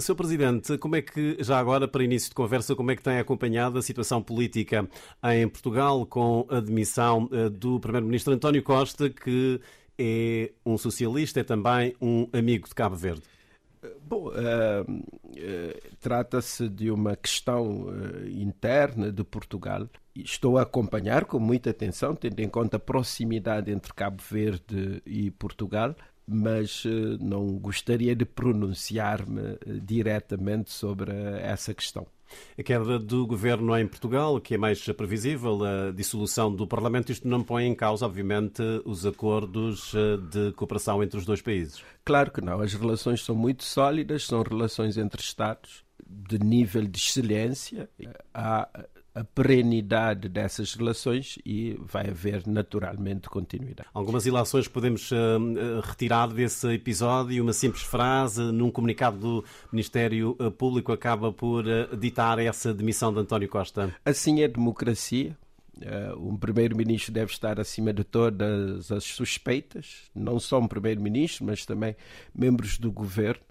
Sr. Presidente, como é que, já agora, para início de conversa, como é que tem acompanhado a situação política em Portugal com a demissão do Primeiro-Ministro António Costa, que é um socialista, é também um amigo de Cabo Verde? Bom, uh, uh, trata-se de uma questão uh, interna de Portugal. Estou a acompanhar com muita atenção, tendo em conta a proximidade entre Cabo Verde e Portugal, mas não gostaria de pronunciar-me diretamente sobre essa questão. A queda do governo em Portugal, que é mais previsível, a dissolução do Parlamento, isto não põe em causa, obviamente, os acordos eh, de cooperação entre os dois países? Claro que não. As relações são muito sólidas, são relações entre Estados de nível de excelência. Há a perenidade dessas relações e vai haver naturalmente continuidade. Algumas ilações podemos uh, retirar desse episódio. Uma simples frase num comunicado do Ministério Público acaba por uh, ditar essa demissão de António Costa. Assim é democracia. Uh, um primeiro-ministro deve estar acima de todas as suspeitas, não só um primeiro-ministro, mas também membros do governo.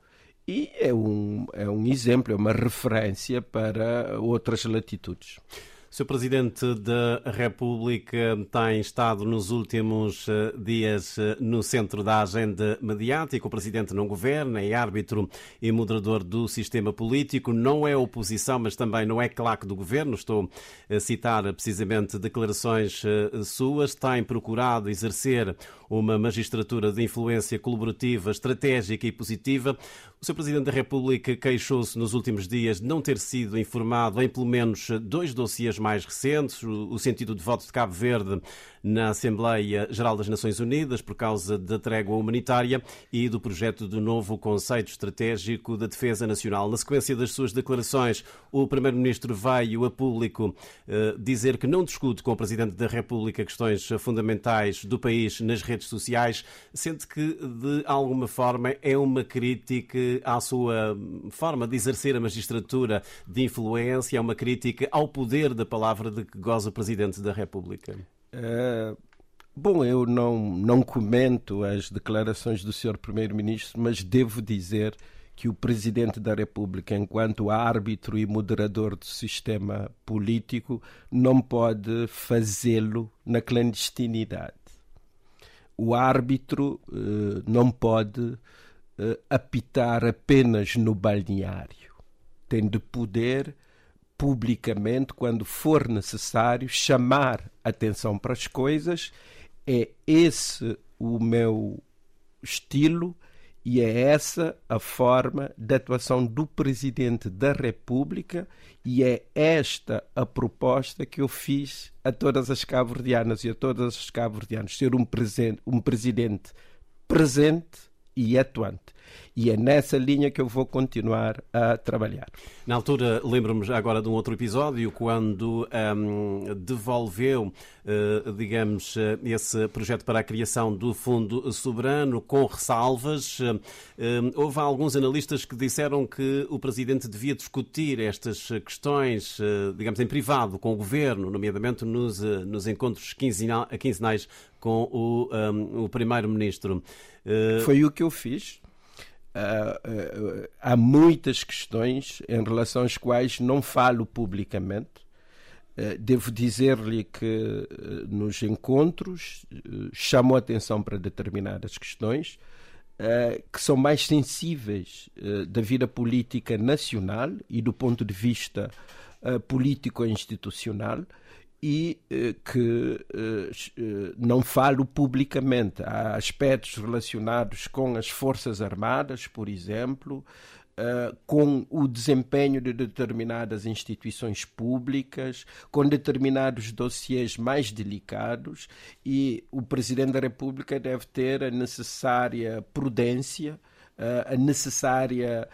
E é um, é um exemplo, é uma referência para outras latitudes. Sr. Presidente da República tem estado nos últimos eh, dias eh, no centro da agenda mediática. O Presidente não governa, é árbitro e moderador do sistema político. Não é oposição, mas também não é claque do governo. Estou a citar precisamente declarações eh, suas. Tem procurado exercer uma magistratura de influência colaborativa, estratégica e positiva. O Sr. Presidente da República queixou-se nos últimos dias de não ter sido informado em pelo menos dois dossiês mais recentes, o sentido de voto de Cabo Verde na Assembleia Geral das Nações Unidas por causa da trégua humanitária e do projeto do novo Conceito Estratégico da Defesa Nacional. Na sequência das suas declarações, o Primeiro-Ministro veio a público eh, dizer que não discute com o Presidente da República questões fundamentais do país nas redes sociais, sendo que, de alguma forma, é uma crítica à sua forma de exercer a magistratura de influência, é uma crítica ao poder da palavra de que goza o Presidente da República. Uh, bom, eu não, não comento as declarações do Sr. Primeiro-Ministro, mas devo dizer que o Presidente da República, enquanto árbitro e moderador do sistema político, não pode fazê-lo na clandestinidade. O árbitro uh, não pode uh, apitar apenas no balneário. Tem de poder publicamente, quando for necessário, chamar atenção para as coisas. É esse o meu estilo e é essa a forma de atuação do Presidente da República e é esta a proposta que eu fiz a todas as cabo-verdianas e a todos os cabo-verdianos, ser um, um Presidente presente e atuante. E é nessa linha que eu vou continuar a trabalhar. Na altura, lembro-me agora de um outro episódio, quando um, devolveu, uh, digamos, uh, esse projeto para a criação do Fundo Soberano com ressalvas. Uh, houve alguns analistas que disseram que o Presidente devia discutir estas questões, digamos, em privado com o Governo, nomeadamente nos, nos encontros quinzenais com o, um, o Primeiro-Ministro. Foi o que eu fiz uh, uh, há muitas questões em relação às quais não falo publicamente. Devo dizer-lhe que nos encontros chamo a atenção para determinadas questões que são mais sensíveis da vida política nacional e do ponto de vista político-institucional e eh, que eh, eh, não falo publicamente. Há aspectos relacionados com as Forças Armadas, por exemplo, com o desempenho de determinadas instituições públicas, com determinados dossiês mais delicados, e o Presidente da República deve ter a necessária prudência, a necessária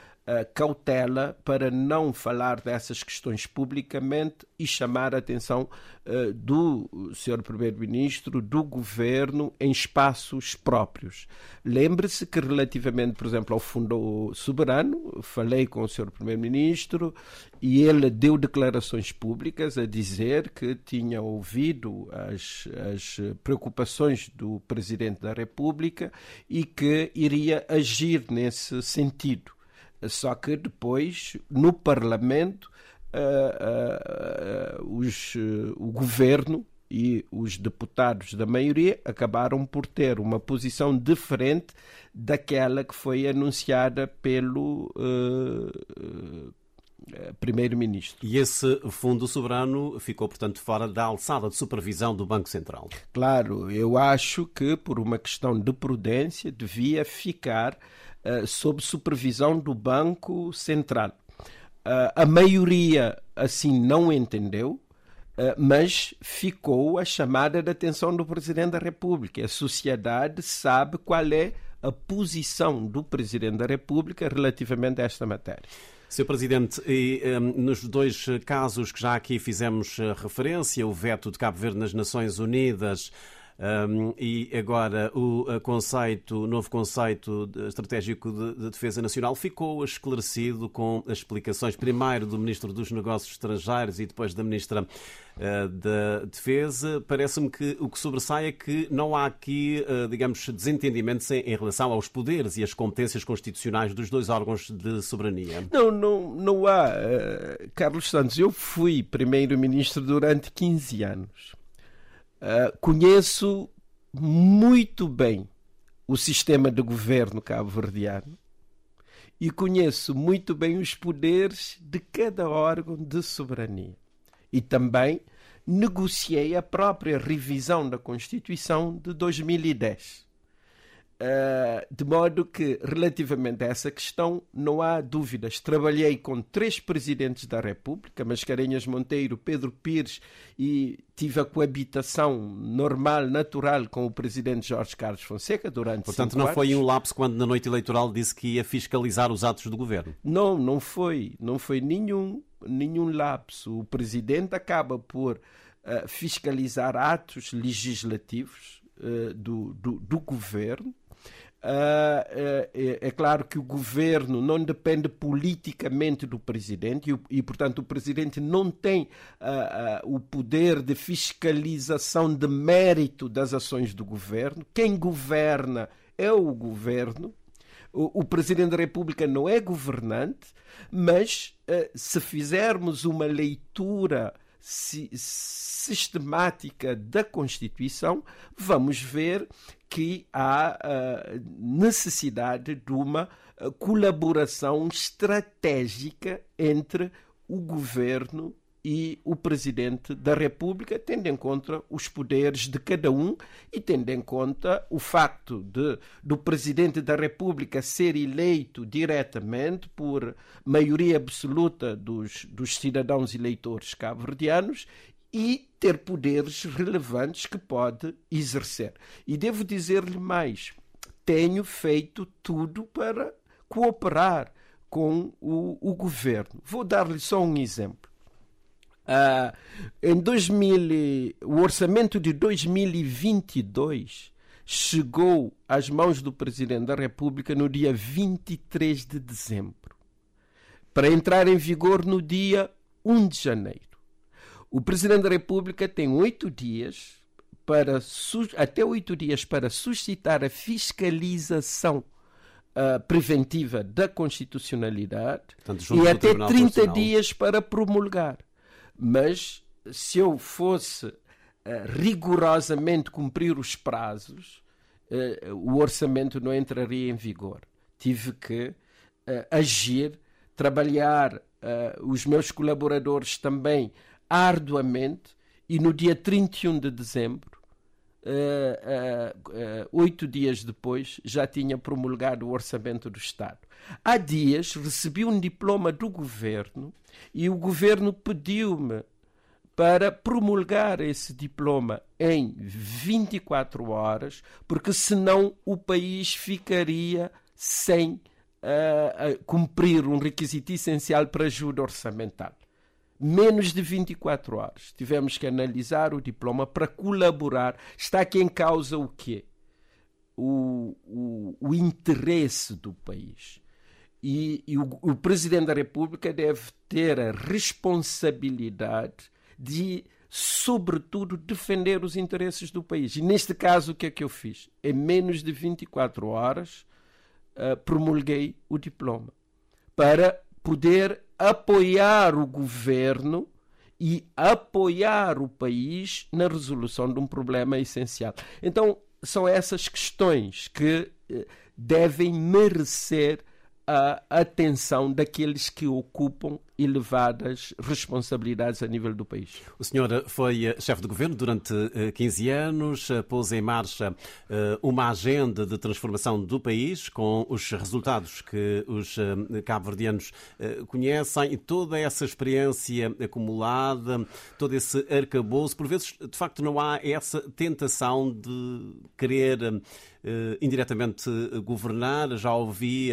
cautela para não falar dessas questões publicamente e chamar a atenção uh, do Sr. Primeiro-Ministro, do Governo, em espaços próprios. Lembre-se que, relativamente, por exemplo, ao Fundo Soberano, falei com o Sr. Primeiro-Ministro e ele deu declarações públicas a dizer que tinha ouvido as, as preocupações do Presidente da República e que iria agir nesse sentido. Só que depois, no Parlamento, uh, uh, os, o governo e os deputados da maioria acabaram por ter uma posição diferente daquela que foi anunciada pelo primeiro-ministro. E esse fundo soberano ficou, portanto, fora da alçada de supervisão do Banco Central? Claro, eu acho que, por uma questão de prudência, devia ficar uh, sob supervisão do Banco Central. Uh, a maioria assim não entendeu, Uh, mas ficou a chamada de atenção do Presidente da República. A sociedade sabe qual é a posição do Presidente da República relativamente a esta matéria. Sr. Presidente, e, um, nos dois casos que já aqui fizemos eh, referência, o veto de Cabo Verde nas Nações Unidas um, e agora o conceito, o novo conceito estratégico de, de, defesa nacional ficou esclarecido com as explicações primeiro do Ministro dos Negócios Estrangeiros e depois da Ministra uh, da Defesa. Parece-me que o que sobressai é que não há aqui, uh, digamos, desentendimentos em, em, relação aos poderes e as competências constitucionais dos dois órgãos de soberania. Não, não, não há. Uh, Carlos Santos, eu fui primeiro-ministro durante 15 anos. Uh, conheço muito bem o sistema de governo cabo-verdiano e conheço muito bem os poderes de cada órgão de soberania. E também negociei a própria revisão da Constituição de 2010. Uh, de modo que, relativamente a essa questão, não há dúvidas. Trabalhei com três presidentes da República, Mascarenhas Monteiro, Pedro Pires, e tive a coabitação normal, natural com o presidente Jorge Carlos Fonseca durante Portanto, não anos. foi um lapso quando na noite eleitoral disse que ia fiscalizar os atos do governo? Não, não foi. Não foi nenhum, nenhum lapso. O presidente acaba por uh, fiscalizar atos legislativos uh, do, do, do governo é, é, claro que o governo não depende politicamente do presidente e, e portanto, o presidente não tem uh, uh, o poder de fiscalização de mérito das ações do governo. Quem governa é o governo. O, o presidente da República não é governante, mas se fizermos uma leitura sistemática da Constituição, vamos ver que há uh, necessidade de uma uh, colaboração estratégica entre o governo e o presidente da República, tendo em conta os poderes de cada um e tendo em conta o facto de do presidente da República ser eleito diretamente por maioria absoluta dos, dos cidadãos eleitores cabo-verdianos e ter poderes relevantes que pode exercer. E devo dizer-lhe mais: tenho feito tudo para cooperar com o, o governo. Vou dar-lhe só um exemplo. Uh, em 2000, o orçamento de 2022 chegou às mãos do Presidente da República no dia 23 de dezembro, para entrar em vigor no dia 1 de janeiro. O Presidente da República tem oito dias para até oito dias para suscitar a fiscalização uh, preventiva da constitucionalidade Portanto, e até 30 dias para promulgar. Mas se eu fosse uh, rigorosamente cumprir os prazos, uh, o orçamento não entraria em vigor. Tive que agir, trabalhar os meus colaboradores também arduamente e no dia 31 de dezembro, uh, uh, oito dias depois, já tinha promulgado o Orçamento do Estado. Há dias recebi um diploma do governo e o governo pediu-me para promulgar esse diploma em 24 horas, porque senão o país ficaria sem uh, cumprir um requisito essencial para ajuda orçamental menos de 24 horas. Tivemos que analisar o diploma para colaborar. Está aqui em causa o quê? O, o, o interesse do país. E, e o, o Presidente da República deve ter a responsabilidade de, sobretudo, defender os interesses do país. E neste caso, o que é que eu fiz? Em menos de 24 horas, uh, promulguei o diploma para poder apoiar o governo e apoiar o país na resolução de um problema essencial. Então, são essas questões que eh, devem merecer a atenção daqueles que ocupam elevadas responsabilidades a nível do país. O senhor foi eh, chefe de governo durante 15 eh, anos, eh, pôs em marcha uma agenda de transformação do país com os resultados que os cabo-verdianos conhecem e toda essa experiência acumulada, todo esse arcabouço. Por vezes, de facto, não há essa tentação de querer indiretamente governar. Já ouvi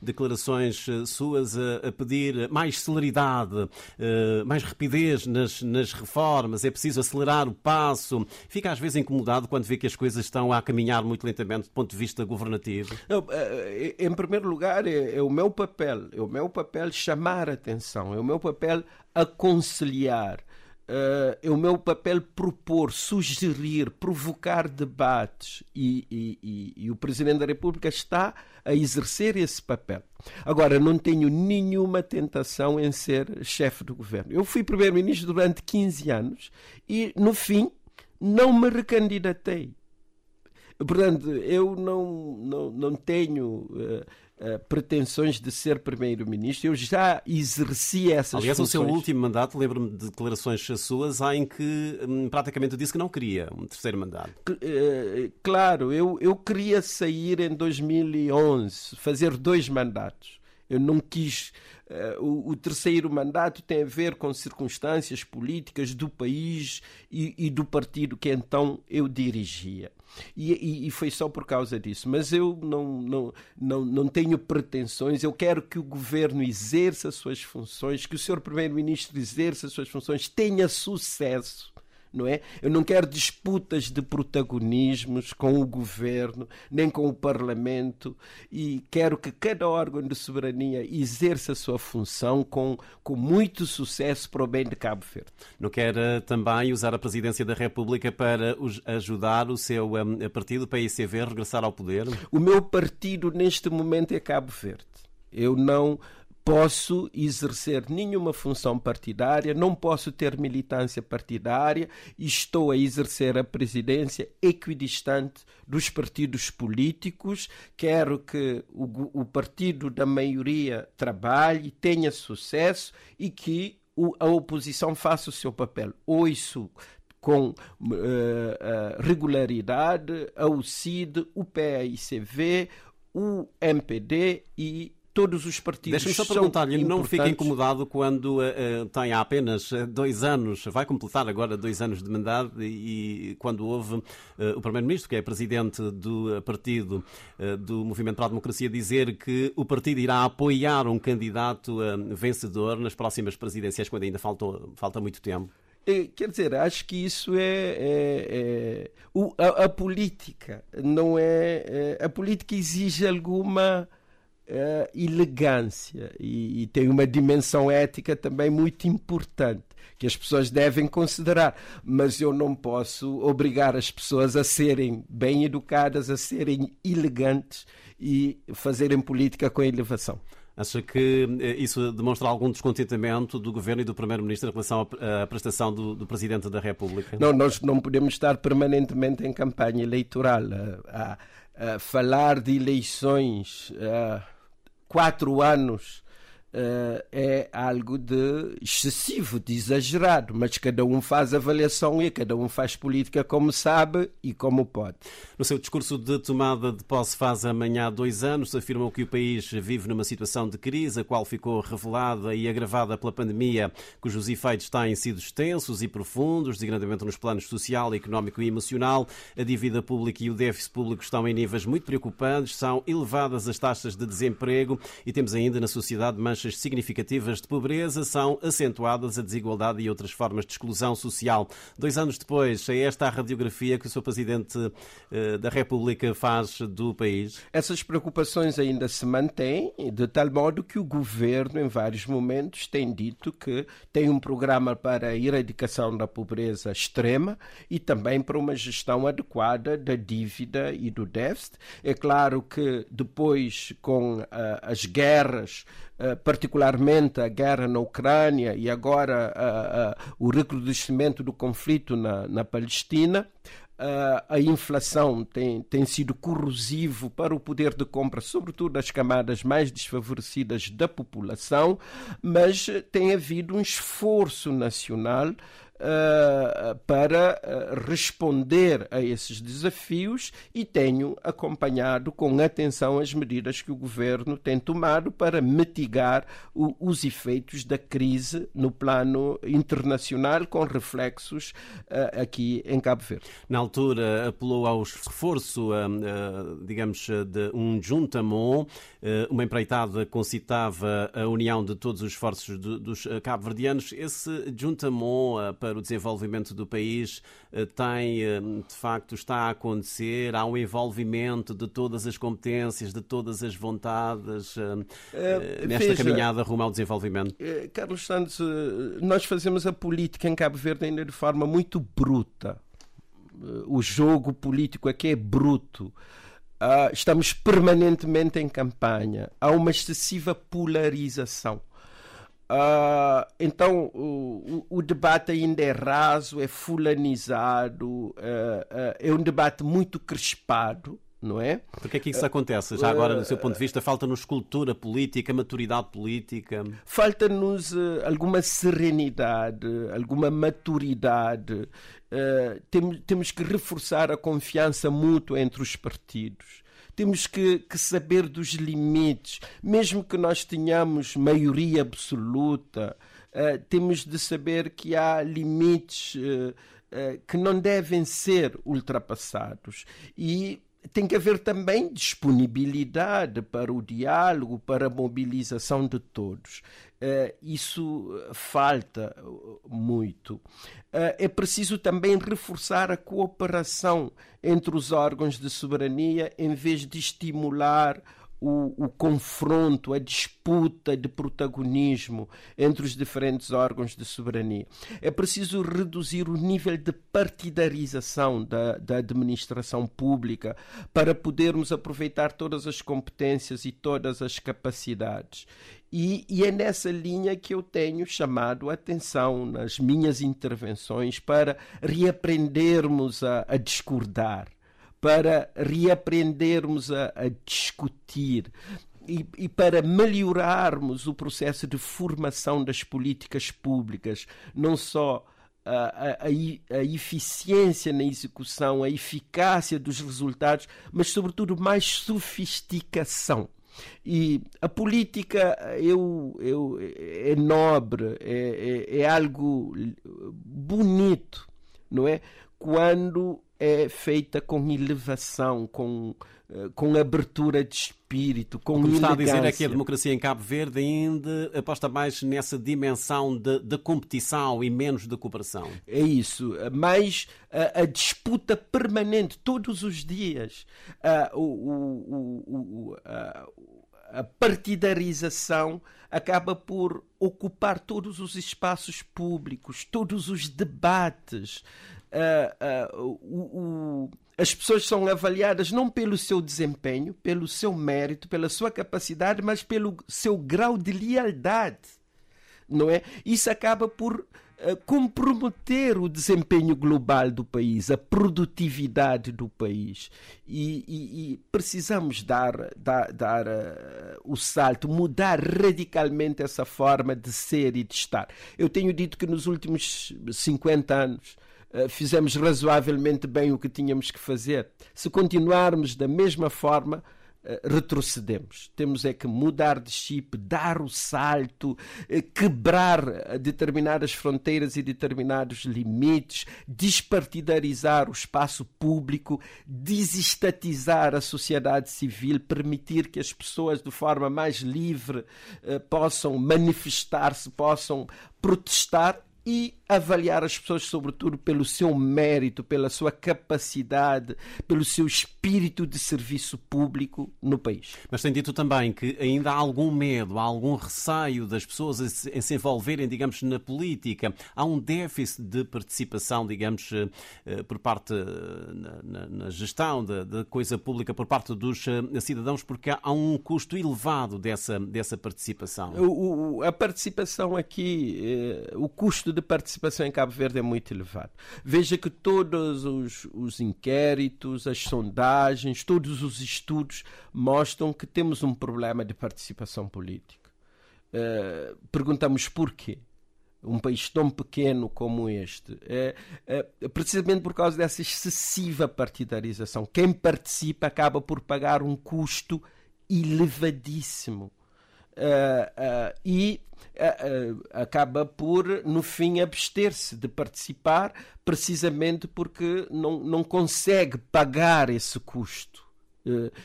declarações suas a pedir mais celeridade celeridade, eh, mais rapidez nas, nas reformas, é preciso acelerar o passo. Fica às vezes incomodado quando vê que as coisas estão a caminhar muito lentamente do ponto de vista governativo? Eh, em primeiro lugar, é, é o meu papel, é o meu papel chamar a atenção, é o meu papel aconselhar. Uh, é o meu papel propor, sugerir, provocar debates e, e, e, e, o Presidente da República está a exercer esse papel. Agora, não tenho nenhuma tentação em ser chefe do governo. Eu fui Primeiro-Ministro durante 15 anos e, no fim, não me recandidatei. Portanto, eu não, não, não tenho. Uh, uh, pretensões de ser primeiro-ministro. Eu já exerci essas Aliás, funções. o seu último mandato, lembro-me de declarações suas, em que hum, praticamente disse que não queria um terceiro mandato. Uh, claro, eu, eu queria sair em 2011, fazer dois mandatos. Eu não quis. Uh, o, o, terceiro mandato tem a ver com circunstâncias políticas do país e, e do partido que então eu dirigia. E, e, e, foi só por causa disso. Mas eu não, não, não, não tenho pretensões. Eu quero que o governo exerça as suas funções, que o senhor primeiro-ministro exerça as suas funções, tenha sucesso não é? Eu não quero disputas de protagonismos com o governo, nem com o parlamento, e quero que cada órgão de soberania exerça a sua função com, com muito sucesso para o bem de Cabo Verde. Não quer eh, também usar a presidência da República para ajudar o seu um, partido, o PICV, a regressar ao poder? O meu partido neste momento é Cabo Verde. Eu não posso exercer nenhuma função partidária, não posso ter militância partidária e estou a exercer a presidência equidistante dos partidos políticos. Quero que o, o partido da maioria trabalhe, tenha sucesso e que a oposição faça o seu papel. Ouço com uh, regularidade ao CID, o PAICV, o MPD e todos os partidos. Deixa-me só perguntar-lhe, não fica incomodado quando uh, tem há apenas dois anos, vai completar agora dois anos de mandato e, quando houve uh, o Primeiro-Ministro, que é presidente do partido uh, do Movimento para a Democracia, dizer que o partido irá apoiar um candidato vencedor nas próximas presidenciais, quando ainda faltou, falta muito tempo? Quer dizer, acho que isso é, é, é o, a, a, política não é, é, a política exige alguma uh, elegância e, e, tem uma dimensão ética também muito importante que as pessoas devem considerar. Mas eu não posso obrigar as pessoas a serem bem educadas, a serem elegantes e fazerem política com elevação. Acha que eh, isso demonstra algum descontentamento do Governo e do Primeiro-Ministro em relação à prestação do, do, Presidente da República? Não, nós não podemos estar permanentemente em campanha eleitoral. A, a, a falar de eleições. A quatro anos é algo de excessivo, de exagerado, mas cada um faz avaliação e cada um faz política como sabe e como pode. No seu discurso de tomada de posse faz amanhã dois anos, afirmam que o país vive numa situação de crise, a qual ficou revelada e agravada pela pandemia, cujos efeitos têm sido extensos e profundos, designadamente nos planos social, económico e emocional. A dívida pública e o déficit público estão em níveis muito preocupantes, são elevadas as taxas de desemprego e temos ainda na sociedade manchas taxas significativas de pobreza, são acentuadas a desigualdade e outras formas de exclusão social. Dois anos depois, é esta a radiografia que o Sr. Presidente eh, da República faz do país? Essas preocupações ainda se mantêm, de tal modo que o governo, em vários momentos, tem dito que tem um programa para a erradicação da pobreza extrema e também para uma gestão adequada da dívida e do déficit. É claro que depois, com uh, as guerras particularmente a guerra na Ucrânia e agora o recrudescimento do conflito na, na Palestina, Uh, a inflação tem, tem sido corrosivo para o poder de compra, sobretudo das camadas mais desfavorecidas da população, mas tem havido um esforço nacional uh, para uh, responder a esses desafios e tenho acompanhado com atenção as medidas que o governo tem tomado para mitigar o, os efeitos da crise no plano internacional, com reflexos uh, aqui em Cabo Verde. Na altura, apelou ao reforço, digamos, de um juntamon, uma empreitada concitava a união de todos os esforços dos cabo-verdianos. Esse juntamon para o desenvolvimento do país eh, tem, eh, de facto, está a acontecer? Há um envolvimento de todas as competências, de todas as vontades é, nesta veja, caminhada rumo ao desenvolvimento? Carlos Santos, nós fazemos a política em Cabo Verde ainda de forma muito bruta. O jogo político aqui é bruto. Uh, estamos permanentemente em campanha. Há uma excessiva polarização. Uh, então o, o, debate ainda é raso, é fulanizado, uh, uh, é um debate muito crispado, não é? Por que é que isso acontece? Já agora, do seu ponto de vista, falta-nos cultura política, maturidade política? Falta-nos alguma serenidade, alguma maturidade. Tem, temos que reforçar a confiança mútua entre os partidos temos que, que saber dos limites, mesmo que nós tenhamos maioria absoluta, uh, temos de saber que há limites uh, uh, que não devem ser ultrapassados. E tem que haver também disponibilidade para o diálogo, para a mobilização de todos. Uh, isso falta muito. Uh, é preciso também reforçar a cooperação entre os órgãos de soberania em vez de estimular o, o, confronto, a disputa de protagonismo entre os diferentes órgãos de soberania. É preciso reduzir o nível de partidarização da, da administração pública para podermos aproveitar todas as competências e todas as capacidades. E, e, é nessa linha que eu tenho chamado a atenção nas minhas intervenções para reaprendermos a, a discordar para reaprendermos a, a discutir e, e, para melhorarmos o processo de formação das políticas públicas, não só a, a, a, eficiência na execução, a eficácia dos resultados, mas, sobretudo, mais sofisticação. E a política eu, eu, é nobre, é, é, é algo bonito, não é? Quando é feita com elevação, com, com abertura de espírito, com Como elegância. está a dizer é que a democracia em Cabo Verde ainda aposta mais nessa dimensão de, de competição e menos de cooperação. É isso, mais a, a disputa permanente, todos os dias. Uh, o, o, o, uh, a partidarização acaba por ocupar todos os espaços públicos, todos os debates uh, uh, o, o, as pessoas são avaliadas não pelo seu desempenho, pelo seu mérito, pela sua capacidade, mas pelo seu grau de lealdade. Não é? Isso acaba por uh, comprometer o desempenho global do país, a produtividade do país. E, e, e precisamos dar, dar, dar uh, o salto, mudar radicalmente essa forma de ser e de estar. Eu tenho dito que nos últimos 50 anos fizemos razoavelmente bem o que tínhamos que fazer. Se continuarmos da mesma forma, eh, retrocedemos. Temos é que mudar de chip, dar o salto, eh, quebrar determinadas fronteiras e determinados limites, despartidarizar o espaço público, desestatizar a sociedade civil, permitir que as pessoas de forma mais livre possam manifestar-se, possam protestar e avaliar as pessoas, sobretudo, pelo seu mérito, pela sua capacidade, pelo seu espírito de serviço público no país. Mas tem dito também que ainda há algum medo, há algum receio das pessoas em se envolverem, digamos, na política. Há um déficit de participação, digamos, eh, por parte na, na gestão da coisa pública por parte dos eh, cidadãos, porque há um custo elevado dessa, dessa participação. O, o, a participação aqui, eh, o custo de participação em Cabo Verde é muito elevado. Veja que todos os, os inquéritos, as sondagens, todos os estudos mostram que temos um problema de participação política. Uh, perguntamos porquê um país tão pequeno como este, é, é, precisamente por causa dessa excessiva partidarização. Quem participa acaba por pagar um custo elevadíssimo. Uh, uh, e uh, acaba por, no fim, abster-se de participar, precisamente porque não, não consegue pagar esse custo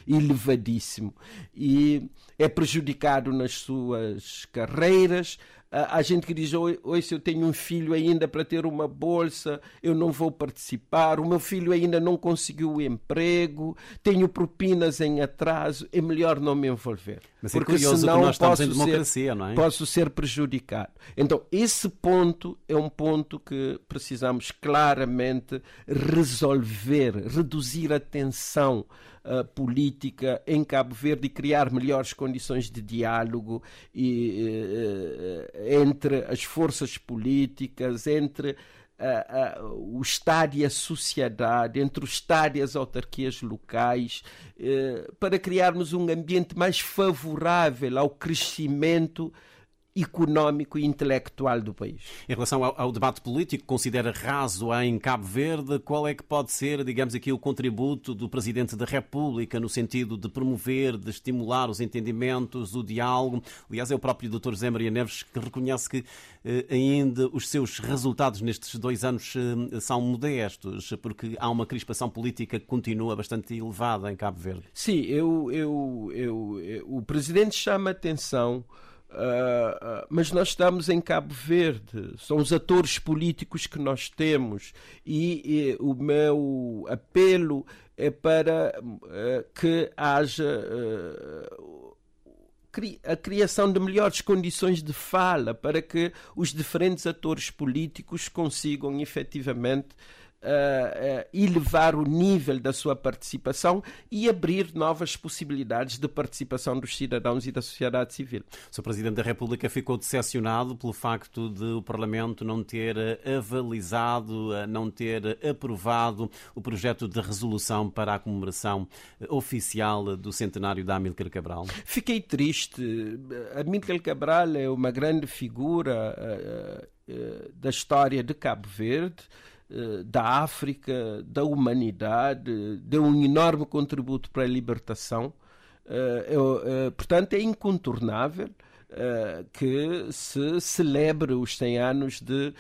elevadíssimo. E é prejudicado nas suas carreiras, a gente que diz, oi, se eu tenho um filho ainda para ter uma bolsa, eu não vou participar, o meu filho ainda não conseguiu o emprego, tenho propinas em atraso, é melhor não me envolver. Mas é porque curioso senão que nós estamos em democracia, ser, não é? Posso ser prejudicado. Então, esse ponto é um ponto que precisamos claramente resolver, reduzir a tensão uh, política em Cabo Verde e criar melhores condições de diálogo e, uh, entre as forças políticas, entre O Estado e a sociedade, entre o Estado e as autarquias locais, uh, para criarmos um ambiente mais favorável ao crescimento económico e intelectual do país. Em relação ao, ao, debate político, considera raso em Cabo Verde, qual é que pode ser, digamos aqui, o contributo do Presidente da República no sentido de promover, de estimular os entendimentos, o diálogo? Aliás, é o próprio Dr. José Maria Neves que reconhece que eh, ainda os seus resultados nestes dois anos eh, são modestos, porque há uma crispação política que continua bastante elevada em Cabo Verde. Sim, eu, eu, eu, eu o Presidente chama atenção Uh, uh, mas nós estamos em Cabo Verde, são os atores políticos que nós temos, e, e o meu apelo é para uh, que haja a criação de melhores condições de fala para que os diferentes atores políticos consigam efetivamente uh, elevar o nível da sua participação e abrir novas possibilidades de participação dos cidadãos e da sociedade civil. O Sr. Presidente da República ficou decepcionado pelo facto de o Parlamento não ter avalizado, não ter aprovado o projeto de resolução para a comemoração oficial do centenário da Amílcar Cabral. Fiquei triste. Amílcar Cabral é uma grande figura uh, uh, da história de Cabo Verde. Eh, da África, da humanidade, deu um enorme contributo para a libertação. Eh, eh, portanto, é incontornável que se celebre os 100 anos de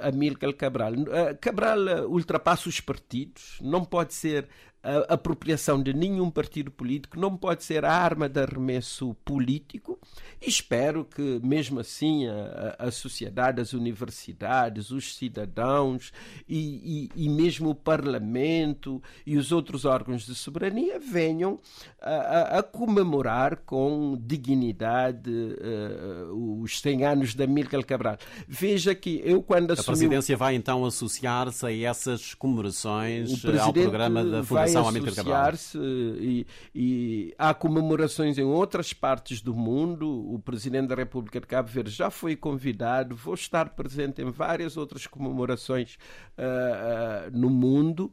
Amílcar Cabral. Cabral ultrapassa os partidos, não pode ser a apropriação de nenhum partido político, não pode ser a arma de arremesso político. E espero que, mesmo assim, a, a sociedade, as universidades, os cidadãos e, e, e, mesmo o Parlamento e os outros órgãos de soberania venham a, a, a comemorar com dignidade uh, os 100 anos da Amílcar Cabral. Veja que eu, quando assumi. A presidência vai então associar-se a essas comemorações ao programa da Fundação associar-se e, e há comemorações em outras partes do mundo. O Presidente da República de Cabo Verde já foi convidado. Vou estar presente em várias outras comemorações uh, uh, no mundo.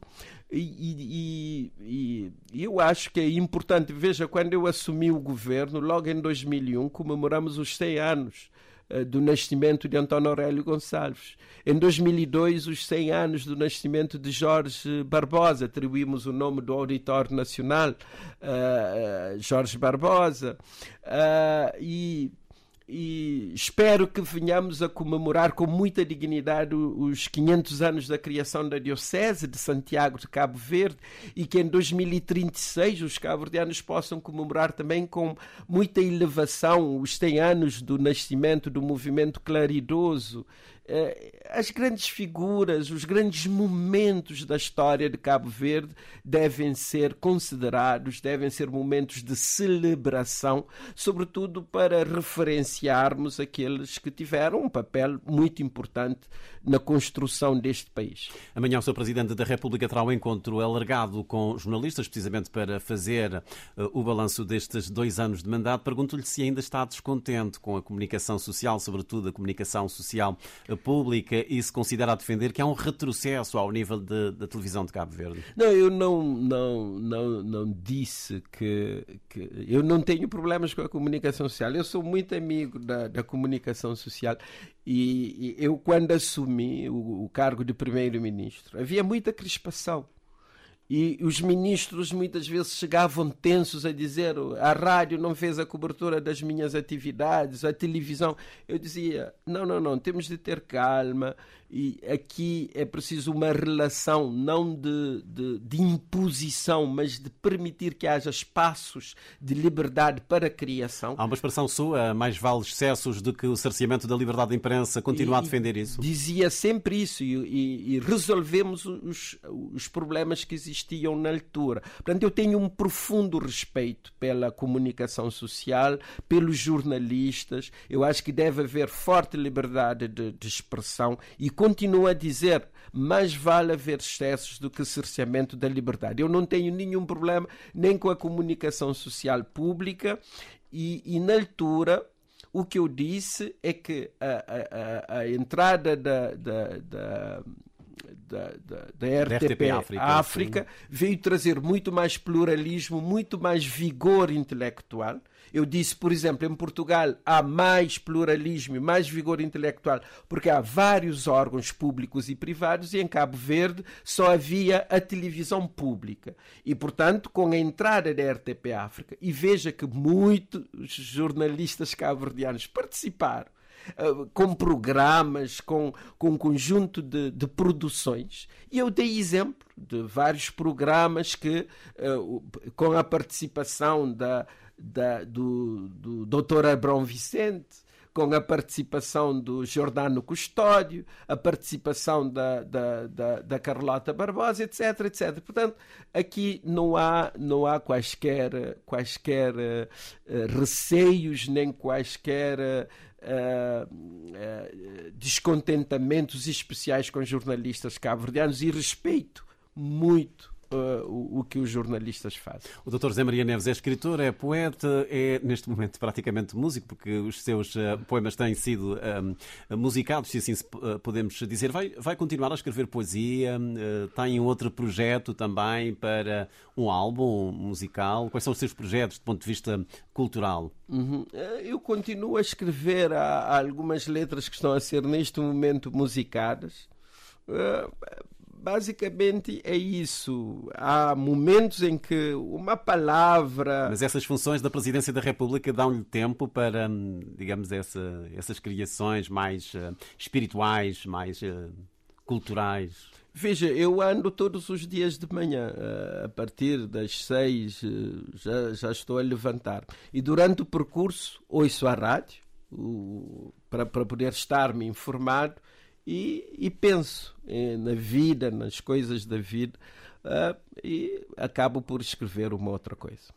E, e, e, eu acho que é importante. Veja, quando eu assumi o governo, logo em 2001, comemoramos os 100 anos eh, do nascimento de António Aurélio Gonçalves. Em 2002, os 100 anos do nascimento de Jorge Barbosa, atribuímos o nome do auditor nacional, uh, Jorge Barbosa. E e espero que venhamos a comemorar com muita dignidade os 500 anos da criação da Diocese de Santiago de Cabo Verde e que em 2036 os cabo-verdianos possam comemorar também com muita elevação os 100 anos do nascimento do movimento claridoso as grandes figuras, os grandes momentos da história de Cabo Verde devem ser considerados, devem ser momentos de celebração, sobretudo para referenciarmos aqueles que tiveram um papel muito importante na construção deste país. Amanhã o Sr. Presidente da República terá um encontro alargado com jornalistas, precisamente para fazer uh, o balanço destes dois anos de mandato. Pergunto-lhe se ainda está descontente com a comunicação social, sobretudo a comunicação social uh, pública, e se considera a defender que há um retrocesso ao nível da televisão de Cabo Verde. Não, eu não, não, não, não disse que, que, Eu não tenho problemas com a comunicação social. Eu sou muito amigo da, da comunicação social e, e eu, quando assumi o, o cargo de primeiro-ministro, havia muita crispação. E os ministros muitas vezes chegavam tensos a dizer: a rádio não fez a cobertura das minhas atividades, a televisão. Eu dizia: não, não, não, temos de ter calma, e aqui é preciso uma relação não de, de, de, imposição, mas de permitir que haja espaços de liberdade para a criação. Há uma expressão sua, mais vale excessos do que o cerceamento da liberdade de imprensa. Continua e, a defender isso? Dizia sempre isso e, e, e resolvemos os, os problemas que existiam na altura. Portanto, eu tenho um profundo respeito pela comunicação social, pelos jornalistas. Eu acho que deve haver forte liberdade de, de expressão e continua a dizer mais vale haver excessos do que cerceamento da liberdade. Eu não tenho nenhum problema nem com a comunicação social pública e, e na altura o que eu disse é que a, a, a entrada da, da, da da, da, da RTP, RTP, África, África veio trazer muito mais pluralismo, muito mais vigor intelectual. Eu disse, por exemplo, em Portugal há mais pluralismo mais vigor intelectual porque há vários órgãos públicos e privados e em Cabo Verde só havia a televisão pública. E, portanto, com a entrada da RTP África, e veja que muitos jornalistas cabo-verdianos participaram Uh, com programas, com, com um conjunto de, de, produções. E eu dei exemplo de vários programas que, uh, com a participação da, da, do, do Dr. Abrão Vicente, com a participação do Jordano Custódio, a participação da, da, da, da, Carlota Barbosa, etc, etc. Portanto, aqui não há, não há quaisquer, quaisquer uh, receios, nem quaisquer uh, uh, descontentamentos especiais com jornalistas cabo-verdianos e respeito muito Uh, o, o, que os jornalistas fazem. O Dr. Zé Maria Neves é escritor, é poeta, é neste momento praticamente músico, porque os seus uh, poemas têm sido um, musicados, se assim uh, podemos dizer. Vai, vai continuar a escrever poesia? tem um outro projeto também para um álbum musical? Quais são os seus projetos do ponto de vista cultural? Uhum. Eu continuo a escrever há, há algumas letras que estão a ser neste momento musicadas basicamente é isso. Há momentos em que uma palavra. Mas essas funções da Presidência da República dão-lhe tempo para, digamos, essa, essas criações mais uh, espirituais, mais uh, culturais? Veja, eu ando todos os dias de manhã, uh, a partir das seis já, já estou a levantar. E durante o percurso ouço a rádio para, para poder estar-me informado e, e penso eh, na vida, nas coisas da vida, uh, e acabo por escrever uma outra coisa.